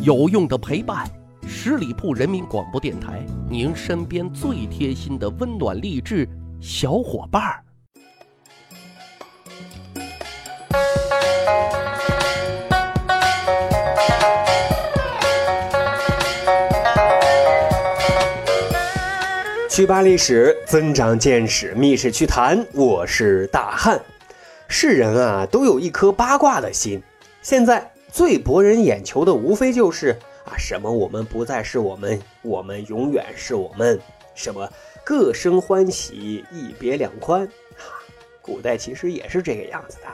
有用的陪伴，十里铺人民广播电台，您身边最贴心的温暖励志小伙伴儿。趣扒历史，增长见识，密室趣谈。我是大汉。世人啊，都有一颗八卦的心。现在最博人眼球的，无非就是啊，什么我们不再是我们，我们永远是我们，什么各生欢喜，一别两宽。哈，古代其实也是这个样子的，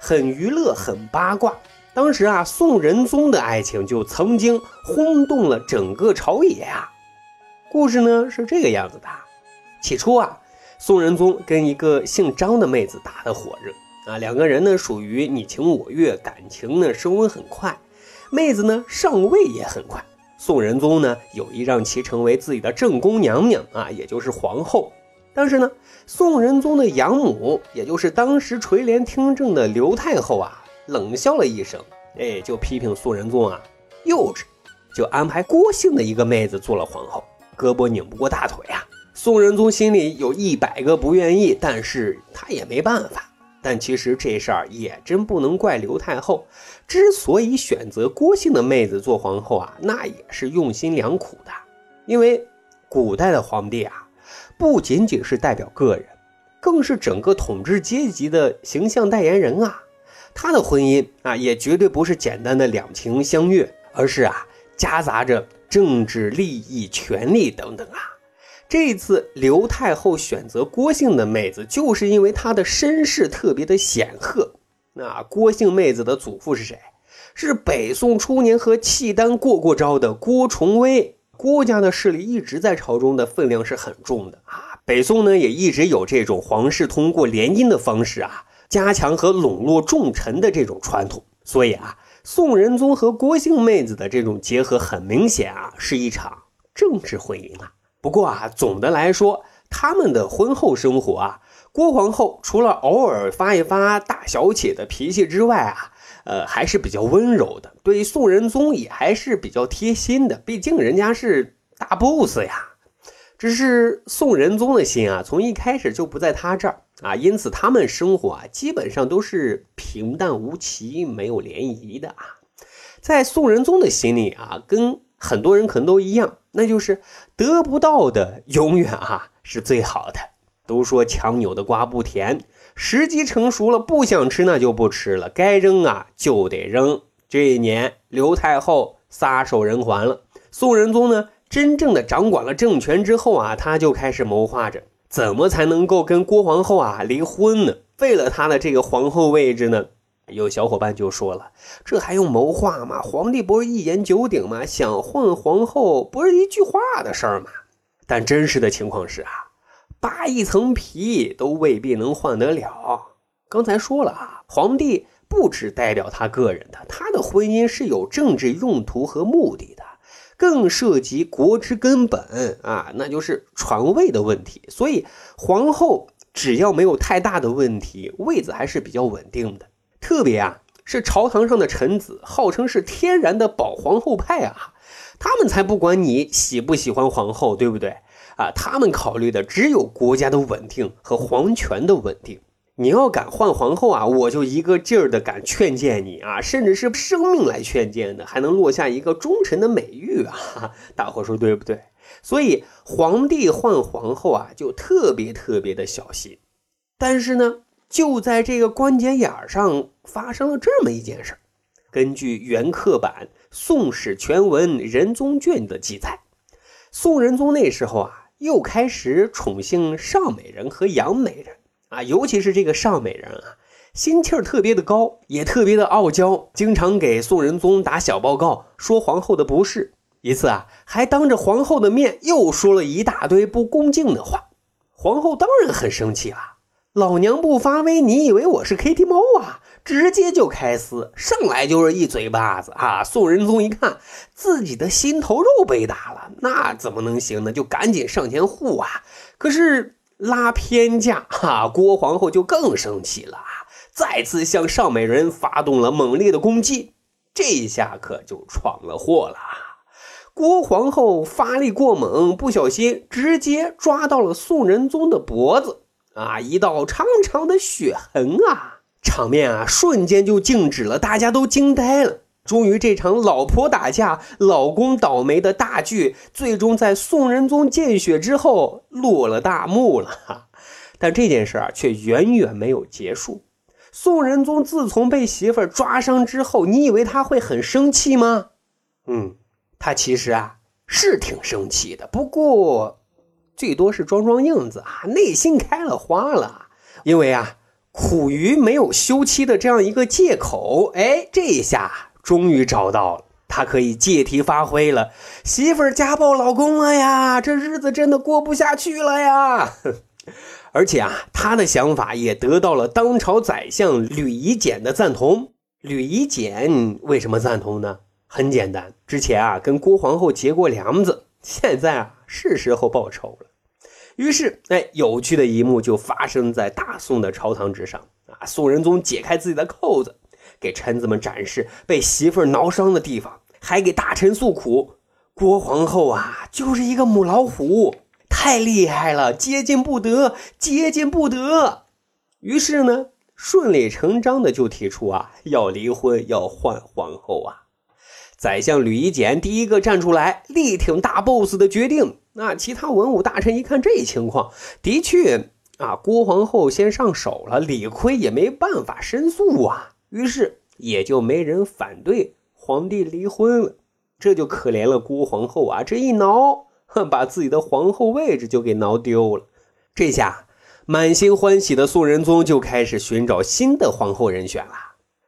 很娱乐，很八卦。当时啊，宋仁宗的爱情就曾经轰动了整个朝野啊。故事呢是这个样子的：起初啊，宋仁宗跟一个姓张的妹子打得火热啊，两个人呢属于你情我愿，感情呢升温很快，妹子呢上位也很快。宋仁宗呢有意让其成为自己的正宫娘娘啊，也就是皇后。但是呢，宋仁宗的养母，也就是当时垂帘听政的刘太后啊，冷笑了一声，哎，就批评宋仁宗啊幼稚，就安排郭姓的一个妹子做了皇后。胳膊拧不过大腿啊！宋仁宗心里有一百个不愿意，但是他也没办法。但其实这事儿也真不能怪刘太后，之所以选择郭姓的妹子做皇后啊，那也是用心良苦的。因为古代的皇帝啊，不仅仅是代表个人，更是整个统治阶级的形象代言人啊。他的婚姻啊，也绝对不是简单的两情相悦，而是啊，夹杂着。政治利益、权力等等啊！这次刘太后选择郭姓的妹子，就是因为她的身世特别的显赫。那郭姓妹子的祖父是谁？是北宋初年和契丹过过招的郭崇威。郭家的势力一直在朝中的分量是很重的啊。北宋呢，也一直有这种皇室通过联姻的方式啊，加强和笼络重臣的这种传统。所以啊。宋仁宗和郭姓妹子的这种结合，很明显啊，是一场政治婚姻啊。不过啊，总的来说，他们的婚后生活啊，郭皇后除了偶尔发一发大小姐的脾气之外啊，呃，还是比较温柔的，对宋仁宗也还是比较贴心的。毕竟人家是大 boss 呀。只是宋仁宗的心啊，从一开始就不在他这儿。啊，因此他们生活啊，基本上都是平淡无奇、没有涟漪的啊。在宋仁宗的心里啊，跟很多人可能都一样，那就是得不到的永远啊是最好的。都说强扭的瓜不甜，时机成熟了，不想吃那就不吃了，该扔啊就得扔。这一年，刘太后撒手人寰了。宋仁宗呢，真正的掌管了政权之后啊，他就开始谋划着。怎么才能够跟郭皇后啊离婚呢？为了他的这个皇后位置呢？有小伙伴就说了，这还用谋划吗？皇帝不是一言九鼎吗？想换皇后不是一句话的事儿吗？但真实的情况是啊，扒一层皮都未必能换得了。刚才说了啊，皇帝不只代表他个人的，他的婚姻是有政治用途和目的的。更涉及国之根本啊，那就是传位的问题。所以皇后只要没有太大的问题，位子还是比较稳定的。特别啊，是朝堂上的臣子，号称是天然的保皇后派啊，他们才不管你喜不喜欢皇后，对不对啊？他们考虑的只有国家的稳定和皇权的稳定。你要敢换皇后啊，我就一个劲儿的敢劝谏你啊，甚至是生命来劝谏的，还能落下一个忠臣的美誉啊！大伙说对不对？所以皇帝换皇后啊，就特别特别的小心。但是呢，就在这个关节眼上发生了这么一件事根据原刻版《宋史全文仁宗卷》的记载，宋仁宗那时候啊，又开始宠幸尚美人和杨美人。啊，尤其是这个尚美人啊，心气儿特别的高，也特别的傲娇，经常给宋仁宗打小报告，说皇后的不是。一次啊，还当着皇后的面又说了一大堆不恭敬的话。皇后当然很生气了，老娘不发威，你以为我是 K T 猫啊？直接就开撕，上来就是一嘴巴子啊！宋仁宗一看自己的心头肉被打了，那怎么能行呢？就赶紧上前护啊，可是。拉偏架，哈，郭皇后就更生气了！再次向尚美人发动了猛烈的攻击。这一下可就闯了祸了。郭皇后发力过猛，不小心直接抓到了宋仁宗的脖子，啊，一道长长的血痕啊！场面啊，瞬间就静止了，大家都惊呆了。终于，这场老婆打架、老公倒霉的大剧，最终在宋仁宗见血之后落了大幕了。但这件事啊，却远远没有结束。宋仁宗自从被媳妇抓伤之后，你以为他会很生气吗？嗯。他其实啊是挺生气的，不过最多是装装硬子啊，内心开了花了。因为啊苦于没有休妻的这样一个借口，哎，这一下终于找到了，他可以借题发挥了。媳妇儿家暴老公了呀，这日子真的过不下去了呀。而且啊，他的想法也得到了当朝宰相吕夷简的赞同。吕夷简为什么赞同呢？很简单，之前啊跟郭皇后结过梁子，现在啊是时候报仇了。于是，哎，有趣的一幕就发生在大宋的朝堂之上啊！宋仁宗解开自己的扣子，给臣子们展示被媳妇挠伤的地方，还给大臣诉苦。郭皇后啊，就是一个母老虎，太厉害了，接近不得，接近不得。于是呢，顺理成章的就提出啊，要离婚，要换皇后啊。宰相吕夷简第一个站出来，力挺大 boss 的决定。那其他文武大臣一看这情况，的确啊，郭皇后先上手了，理亏也没办法申诉啊。于是也就没人反对皇帝离婚了。这就可怜了郭皇后啊，这一挠，哼把自己的皇后位置就给挠丢了。这下满心欢喜的宋仁宗就开始寻找新的皇后人选了。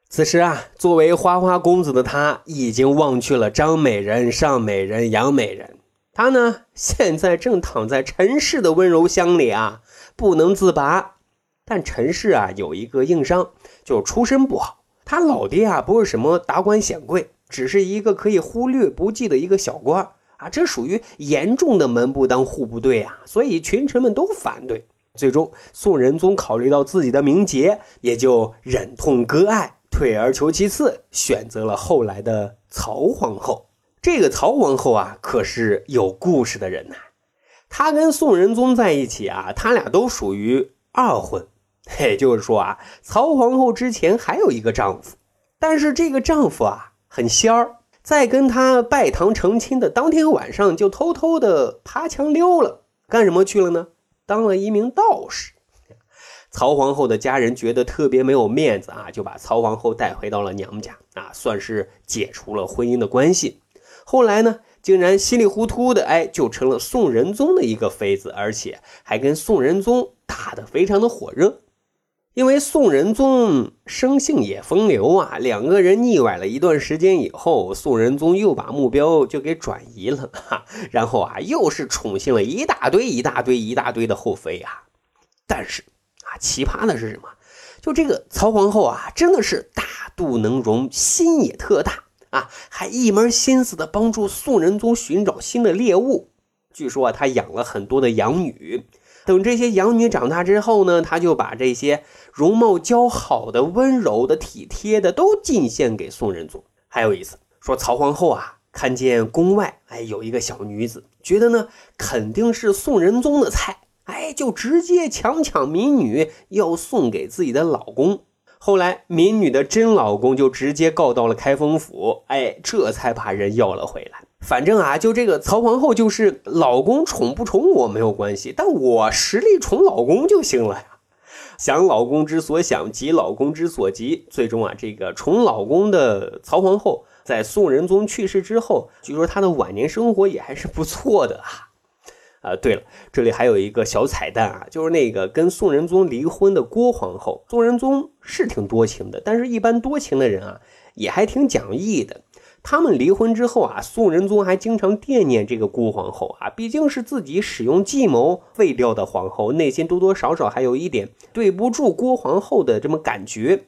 此时啊，作为花花公子的他，已经忘却了张美人、尚美人、杨美人。他呢，现在正躺在陈氏的温柔乡里啊，不能自拔。但陈氏啊，有一个硬伤，就出身不好。他老爹啊，不是什么达官显贵，只是一个可以忽略不计的一个小官啊。这属于严重的门不当户不对啊，所以群臣们都反对。最终，宋仁宗考虑到自己的名节，也就忍痛割爱。退而求其次，选择了后来的曹皇后。这个曹皇后啊，可是有故事的人呐。她跟宋仁宗在一起啊，他俩都属于二婚，也就是说啊，曹皇后之前还有一个丈夫，但是这个丈夫啊很仙儿，在跟她拜堂成亲的当天晚上，就偷偷的爬墙溜了，干什么去了呢？当了一名道士。曹皇后的家人觉得特别没有面子啊，就把曹皇后带回到了娘家啊，算是解除了婚姻的关系。后来呢，竟然稀里糊涂的哎，就成了宋仁宗的一个妃子，而且还跟宋仁宗打得非常的火热。因为宋仁宗生性也风流啊，两个人腻歪了一段时间以后，宋仁宗又把目标就给转移了，哈，然后啊，又是宠幸了一大堆一大堆一大堆的后妃啊，但是啊。奇葩的是什么？就这个曹皇后啊，真的是大度能容，心也特大啊，还一门心思的帮助宋仁宗寻找新的猎物。据说啊，他养了很多的养女，等这些养女长大之后呢，他就把这些容貌姣好的、温柔的、体贴的都进献给宋仁宗。还有一次，说曹皇后啊，看见宫外哎有一个小女子，觉得呢肯定是宋仁宗的菜。哎，就直接强抢民女，要送给自己的老公。后来民女的真老公就直接告到了开封府，哎，这才把人要了回来。反正啊，就这个曹皇后，就是老公宠不宠我没有关系，但我实力宠老公就行了呀。想老公之所想，急老公之所急。最终啊，这个宠老公的曹皇后，在宋仁宗去世之后，据说她的晚年生活也还是不错的啊。啊，对了，这里还有一个小彩蛋啊，就是那个跟宋仁宗离婚的郭皇后。宋仁宗是挺多情的，但是一般多情的人啊，也还挺讲义的。他们离婚之后啊，宋仁宗还经常惦念这个郭皇后啊，毕竟是自己使用计谋废掉的皇后，内心多多少少还有一点对不住郭皇后的这么感觉。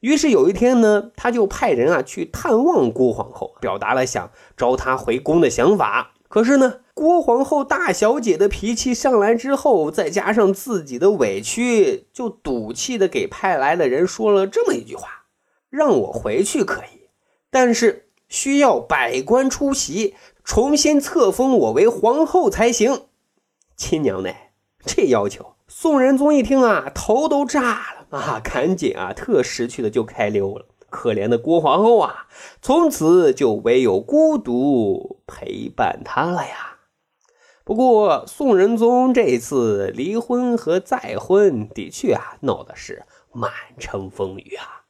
于是有一天呢，他就派人啊去探望郭皇后，表达了想招她回宫的想法。可是呢，郭皇后大小姐的脾气上来之后，再加上自己的委屈，就赌气的给派来的人说了这么一句话：“让我回去可以，但是需要百官出席，重新册封我为皇后才行。亲娘呢，这要求，宋仁宗一听啊，头都炸了啊，赶紧啊，特识趣的就开溜了。可怜的郭皇后啊，从此就唯有孤独陪伴他了呀。不过宋仁宗这次离婚和再婚，的确啊，闹的是满城风雨啊。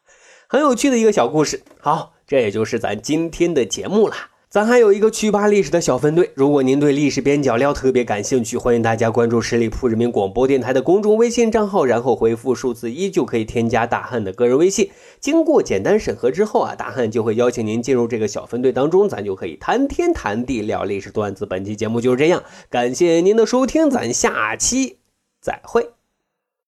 很有趣的一个小故事。好，这也就是咱今天的节目了。咱还有一个趣扒历史的小分队，如果您对历史边角料特别感兴趣，欢迎大家关注十里铺人民广播电台的公众微信账号，然后回复数字一就可以添加大汉的个人微信。经过简单审核之后啊，大汉就会邀请您进入这个小分队当中，咱就可以谈天谈地聊历史段子。本期节目就是这样，感谢您的收听，咱下期再会。